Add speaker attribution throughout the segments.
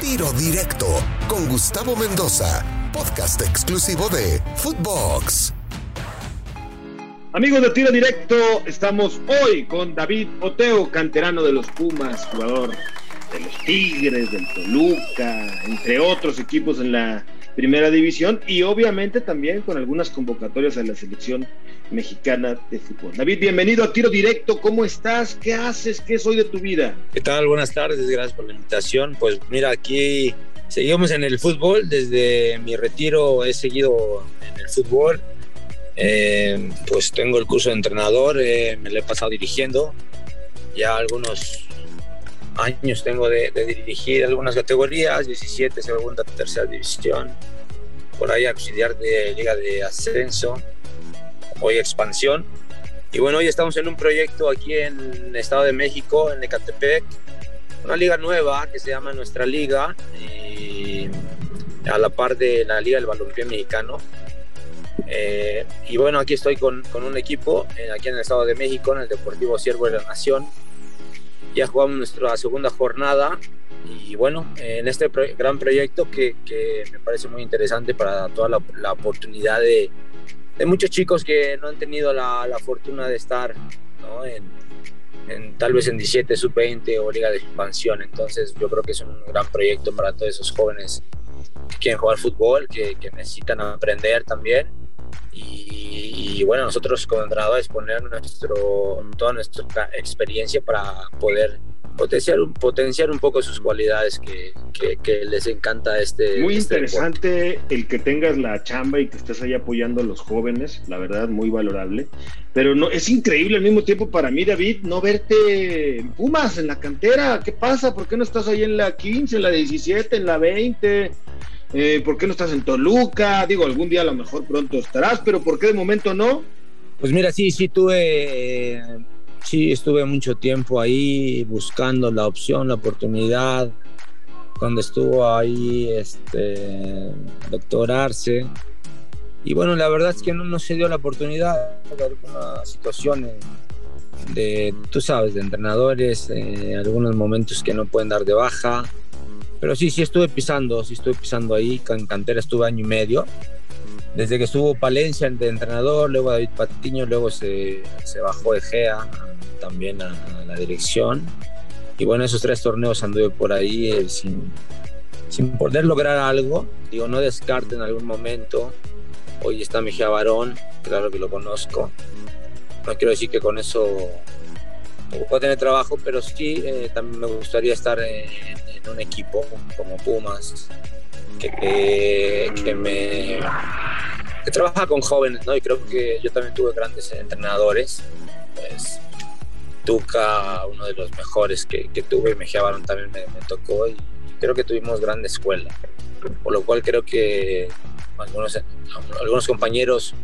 Speaker 1: Tiro Directo con Gustavo Mendoza, podcast exclusivo de Footbox.
Speaker 2: Amigos de Tiro Directo, estamos hoy con David Oteo, canterano de los Pumas, jugador de los Tigres, del Toluca, entre otros equipos en la primera división y obviamente también con algunas convocatorias a la selección mexicana de fútbol. David, bienvenido a Tiro Directo, ¿cómo estás? ¿Qué haces? ¿Qué es hoy de tu vida?
Speaker 3: ¿Qué tal? Buenas tardes, gracias por la invitación. Pues mira, aquí seguimos en el fútbol, desde mi retiro he seguido en el fútbol. Eh, pues tengo el curso de entrenador, eh, me lo he pasado dirigiendo. Ya algunos años tengo de, dirigir algunas categorías, 17, segunda, tercera división, por ahí auxiliar de Liga de Ascenso, hoy expansión. Y bueno, hoy estamos en un proyecto aquí en Estado de México, en Ecatepec, una liga nueva que se llama Nuestra Liga, a la par de la Liga del Balompié Mexicano. Eh, y bueno, aquí estoy con, con un equipo, eh, aquí en el Estado de México, en el Deportivo Siervo de la Nación, ya jugamos nuestra segunda jornada y bueno, en este gran proyecto que, me parece muy interesante para toda la, oportunidad de, muchos chicos que no han tenido la, fortuna de estar en, tal vez en 17, sub-20 o liga de expansión. Entonces yo creo que es un gran proyecto para todos esos jóvenes que quieren jugar fútbol, que, que necesitan aprender también y, bueno, nosotros como entrenadores poner nuestro, toda nuestra experiencia para poder potenciar, potenciar un poco sus cualidades que, que, les encanta este.
Speaker 2: Muy
Speaker 3: este
Speaker 2: interesante el que tengas la chamba y que estés ahí apoyando a los jóvenes, la verdad, muy valorable. Pero no, es increíble al mismo tiempo para mí, David, no verte en Pumas, en la cantera. ¿Qué pasa? ¿Por qué no estás ahí en la 15, en la 17, en la 20? Eh, ¿Por qué no estás en Toluca? Digo, algún día a lo mejor pronto estarás, pero ¿por qué de momento no?
Speaker 3: Pues mira, sí, sí tuve, sí estuve mucho tiempo ahí buscando la opción, la oportunidad. Cuando estuvo ahí, este, doctorarse. Y bueno, la verdad es que no, no se dio la oportunidad de alguna situación de, tú sabes, de entrenadores, eh, algunos momentos que no pueden dar de baja pero sí, sí estuve pisando, sí estuve pisando ahí. En cantera estuve año y medio. Desde que estuvo Palencia de entrenador, luego David Patiño, luego se, se bajó Egea también a, la dirección. Y bueno, esos tres torneos anduve por ahí eh, sin, sin poder lograr algo. Digo, no descarte en algún momento. Hoy está Mejía Barón, claro que lo conozco. No quiero decir que con eso puedo tener trabajo, pero sí eh, también me gustaría estar en, un equipo como Pumas, que, que, me que trabaja con jóvenes, ¿no? Y creo que yo también tuve grandes entrenadores, pues Tuca, uno de los mejores que, que tuve, Mejía Barón también me, tocó y creo que tuvimos grande escuela, por lo cual creo que algunos, algunos compañeros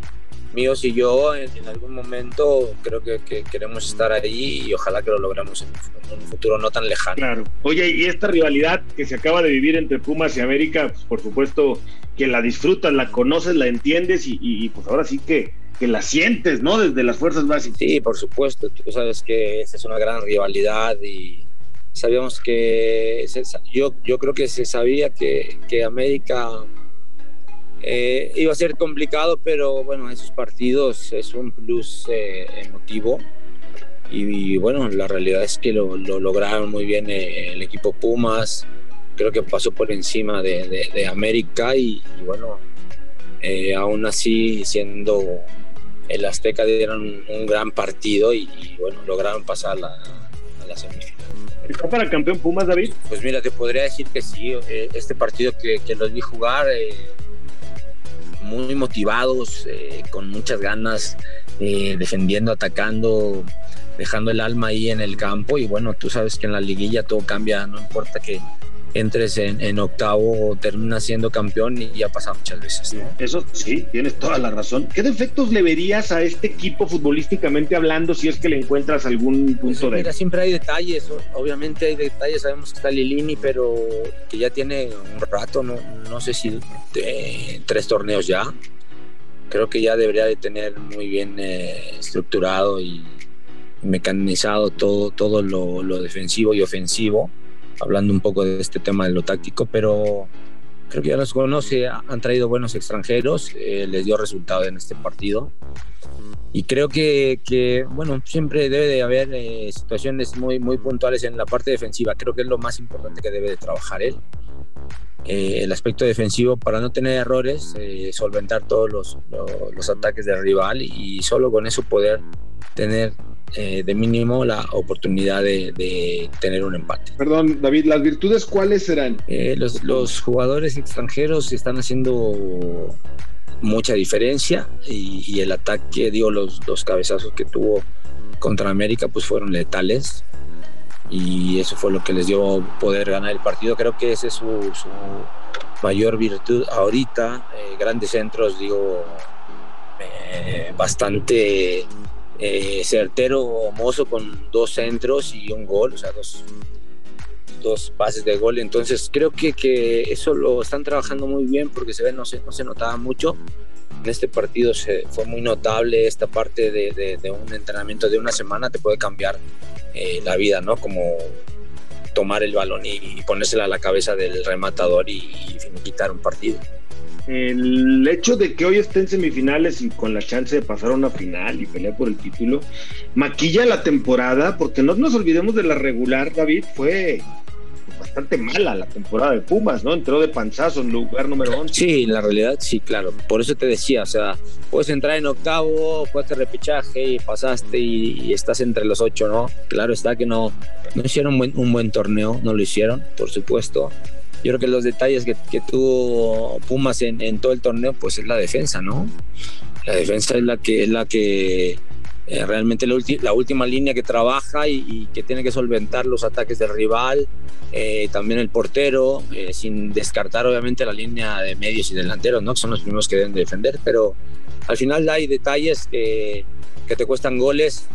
Speaker 3: míos y yo en, algún momento creo que, queremos estar ahí y ojalá que lo logremos en, un futuro no tan lejano.
Speaker 2: Claro. Oye, y esta rivalidad que se acaba de vivir entre Pumas y América, pues por supuesto que la disfrutas, la conoces, la entiendes y, pues ahora sí que, que la sientes, ¿no? Desde las fuerzas básicas.
Speaker 3: Sí, por supuesto. Tú sabes que esta es una gran rivalidad y sabíamos que yo, yo creo que se sabía que, que América eh, iba a ser complicado, pero bueno, esos partidos es un plus eh, emotivo. Y, bueno, la realidad es que lo, lograron muy bien eh, el equipo Pumas. Creo que pasó por encima de, América y, bueno, aún así siendo el Azteca dieron un, gran partido y, bueno, lograron pasar a la, semifinal.
Speaker 2: ¿Está para campeón Pumas, David?
Speaker 3: Pues mira, te podría decir que sí. este partido que, que los vi jugar muy motivados, eh, con muchas ganas, eh, defendiendo, atacando, dejando el alma ahí en el campo. Y bueno, tú sabes que en la liguilla todo cambia, no importa que entres en, octavo o terminas siendo campeón y ya pasa muchas veces.
Speaker 2: Eso sí, tienes toda la razón. ¿Qué defectos le verías a este equipo futbolísticamente hablando si es que le encuentras algún punto pues, de...
Speaker 3: Mira, siempre hay detalles, obviamente hay detalles, sabemos que está Lilini, pero que ya tiene un rato, no, no sé si tres torneos ya. Creo que ya debería de tener muy bien eh, estructurado y mecanizado todo, todo lo, lo defensivo y ofensivo hablando un poco de este tema de lo táctico, pero creo que ya los conoce, han traído buenos extranjeros, eh, les dio resultado en este partido. Y creo que, bueno, siempre debe de haber eh, situaciones muy, muy puntuales en la parte defensiva. Creo que es lo más importante que debe de trabajar él. Eh, el aspecto defensivo para no tener errores, solventar todos los, los, los, ataques del rival y solo con eso poder tener eh, de mínimo la oportunidad de, tener un empate.
Speaker 2: Perdón, David, ¿las virtudes cuáles serán?
Speaker 3: Eh, los, jugadores extranjeros están haciendo mucha diferencia y, el ataque, digo, los, dos cabezazos que tuvo contra América pues fueron letales y eso fue lo que les dio poder ganar el partido. Creo que esa es su, mayor virtud ahorita. Eh, grandes centros, digo, bastante eh, certero Mozo con dos centros y un gol, o sea, dos, dos pases de gol. Entonces creo que, que eso lo están trabajando muy bien porque se ve, no se, no se notaba mucho. En este partido se, fue muy notable esta parte de, de, un entrenamiento de una semana, te puede cambiar eh, la vida, ¿no? Como tomar el balón y, ponérsela a la cabeza del rematador y, y quitar un partido
Speaker 2: el hecho de que hoy esté en semifinales y con la chance de pasar a una final y pelear por el título, maquilla la temporada, porque no nos olvidemos de la regular, David, fue bastante mala la temporada de Pumas, ¿no? Entró de panzazo en lugar número 11.
Speaker 3: Sí, en la realidad sí, claro. Por eso te decía, o sea, puedes entrar en octavo, jugaste repechaje y pasaste y, estás entre los ocho, ¿no? Claro está que no, no hicieron un buen, torneo, no lo hicieron, por supuesto yo creo que los detalles que, tuvo Pumas en, todo el torneo, pues es la defensa, ¿no? La defensa es la que es la que eh, realmente la, última línea que trabaja y, que tiene que solventar los ataques del rival, eh, también el portero, eh, sin descartar obviamente la línea de medios y delanteros, ¿no? Que son los primeros que deben defender, pero al final hay detalles que, que te cuestan goles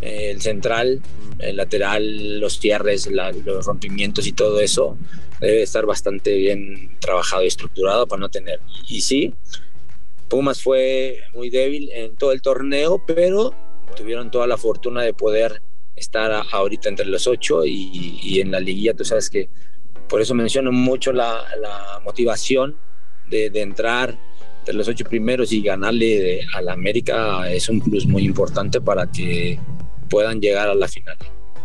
Speaker 3: el central, el lateral, los cierres, los rompimientos y todo eso debe estar bastante bien trabajado y estructurado para no tener. Y, sí, Pumas fue muy débil en todo el torneo, pero tuvieron toda la fortuna de poder estar ahorita entre los ocho y, en la liguilla, tú sabes que por eso menciono mucho la, motivación de, de entrar entre los ocho primeros y ganarle a la América es un plus muy importante para que puedan llegar a la final.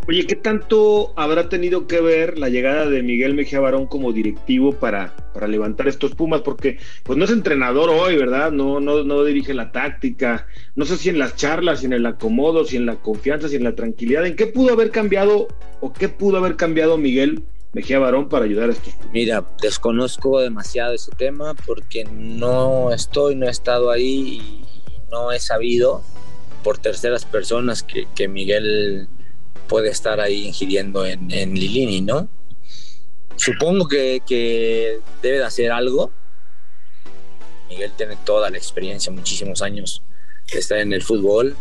Speaker 2: Oye, ¿qué tanto habrá tenido que ver la llegada de Miguel Mejía Barón como directivo para, para levantar estos Pumas? Porque pues no es entrenador hoy, ¿verdad? No, no, no dirige la táctica. No sé si en las charlas, si en el acomodo, si en la confianza, si en la tranquilidad. ¿En qué pudo haber cambiado o qué pudo haber cambiado Miguel Mejía Barón para ayudar a estos Pumas?
Speaker 3: Mira, desconozco demasiado ese tema porque no estoy, no he estado ahí y no he sabido por terceras personas que, Miguel puede estar ahí ingiriendo en, en Lilini, ¿no? Supongo que, debe de hacer algo. Miguel tiene toda la experiencia, muchísimos años que está en el fútbol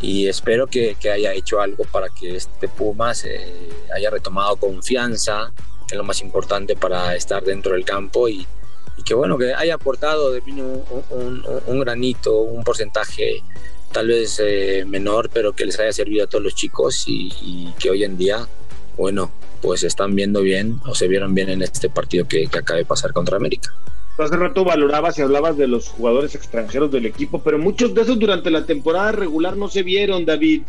Speaker 3: y espero que, haya hecho algo para que este Puma se haya retomado confianza, que es lo más importante para estar dentro del campo y, que bueno, que haya aportado de un, un, un, granito, un porcentaje tal vez eh, menor, pero que les haya servido a todos los chicos y, que hoy en día, bueno, pues están viendo bien o se vieron bien en este partido que, que acaba de pasar contra América.
Speaker 2: Hace rato valorabas y hablabas de los jugadores extranjeros del equipo, pero muchos de esos durante la temporada regular no se vieron, David.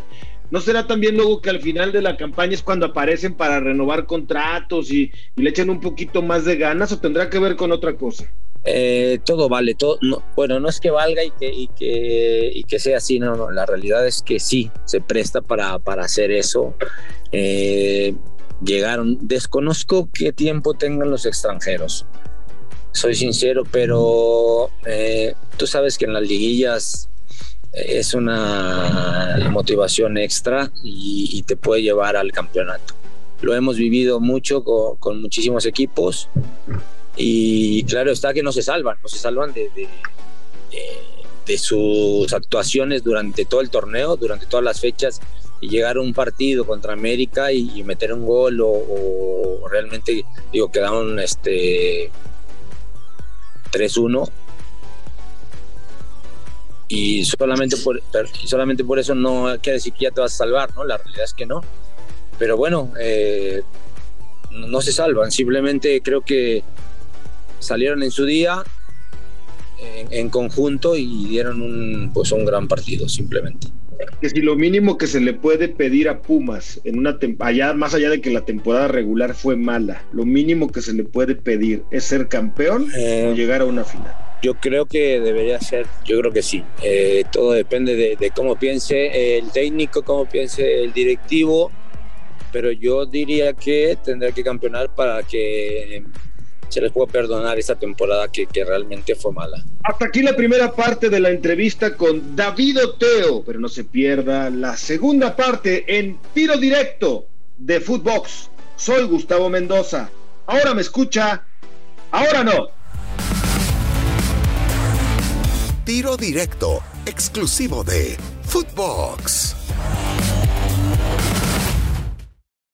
Speaker 2: ¿No será también luego que al final de la campaña es cuando aparecen para renovar contratos y, y le echan un poquito más de ganas o tendrá que ver con otra cosa?
Speaker 3: Eh, todo vale, todo, bueno, no es que valga y que, y que, y que sea así, no, no, la realidad es que sí, se presta para, para hacer eso. Eh, llegaron, desconozco qué tiempo tengan los extranjeros, soy sincero, pero eh, tú sabes que en las liguillas es una motivación extra y, te puede llevar al campeonato. Lo hemos vivido mucho con, con muchísimos equipos y claro está que no se salvan, no se salvan de, de, sus actuaciones durante todo el torneo, durante todas las fechas, y llegar a un partido contra América y, meter un gol o, realmente, digo, quedaron este 3-1 y solamente por, solamente por eso no quiere decir que ya te vas a salvar, ¿no? La realidad es que no. Pero bueno, eh, no se salvan. Simplemente creo que salieron en su día en, conjunto y dieron un, pues un gran partido, simplemente.
Speaker 2: Que si lo mínimo que se le puede pedir a Pumas en una allá, más allá de que la temporada regular fue mala, lo mínimo que se le puede pedir es ser campeón o eh, llegar a una final.
Speaker 3: Yo creo que debería ser, yo creo que sí. Eh, todo depende de, de, cómo piense el técnico, cómo piense el directivo, pero yo diría que tendrá que campeonar para que se les puede perdonar esta temporada que, que, realmente fue mala.
Speaker 2: Hasta aquí la primera parte de la entrevista con David Oteo, pero no se pierda la segunda parte en tiro directo de Footbox. Soy Gustavo Mendoza. Ahora me escucha, ahora no.
Speaker 1: Tiro directo, exclusivo de Footbox.